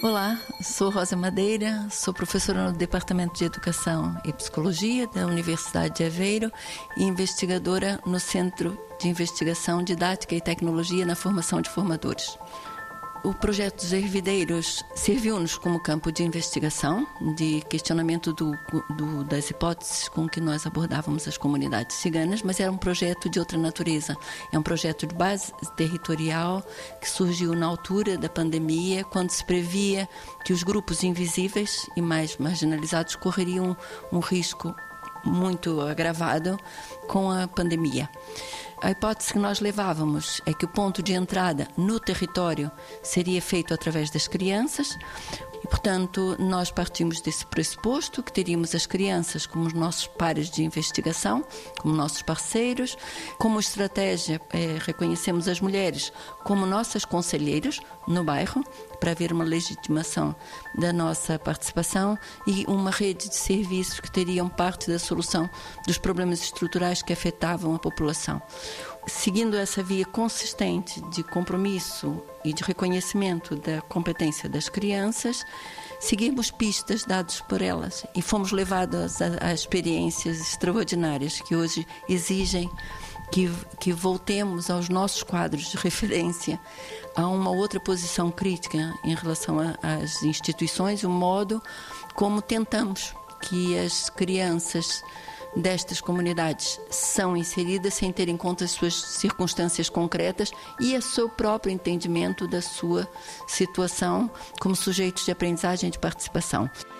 Olá, sou Rosa Madeira, sou professora no Departamento de Educação e Psicologia da Universidade de Aveiro e investigadora no Centro de Investigação Didática e Tecnologia na Formação de Formadores. O projeto dos Hervideiros serviu-nos como campo de investigação, de questionamento do, do, das hipóteses com que nós abordávamos as comunidades ciganas, mas era um projeto de outra natureza. É um projeto de base territorial que surgiu na altura da pandemia, quando se previa que os grupos invisíveis e mais marginalizados correriam um risco muito agravado com a pandemia. A hipótese que nós levávamos é que o ponto de entrada no território seria feito através das crianças, e, portanto, nós partimos desse pressuposto que teríamos as crianças como os nossos pares de investigação, como nossos parceiros. Como estratégia, é, reconhecemos as mulheres como nossas conselheiras no bairro, para haver uma legitimação da nossa participação e uma rede de serviços que teriam parte da solução dos problemas estruturais que afetavam a população. Seguindo essa via consistente de compromisso e de reconhecimento da competência das crianças, seguimos pistas dadas por elas e fomos levados a, a experiências extraordinárias que hoje exigem que, que voltemos aos nossos quadros de referência, a uma outra posição crítica em relação às instituições, o modo como tentamos que as crianças destas comunidades são inseridas sem ter em conta as suas circunstâncias concretas e o seu próprio entendimento da sua situação como sujeitos de aprendizagem e de participação.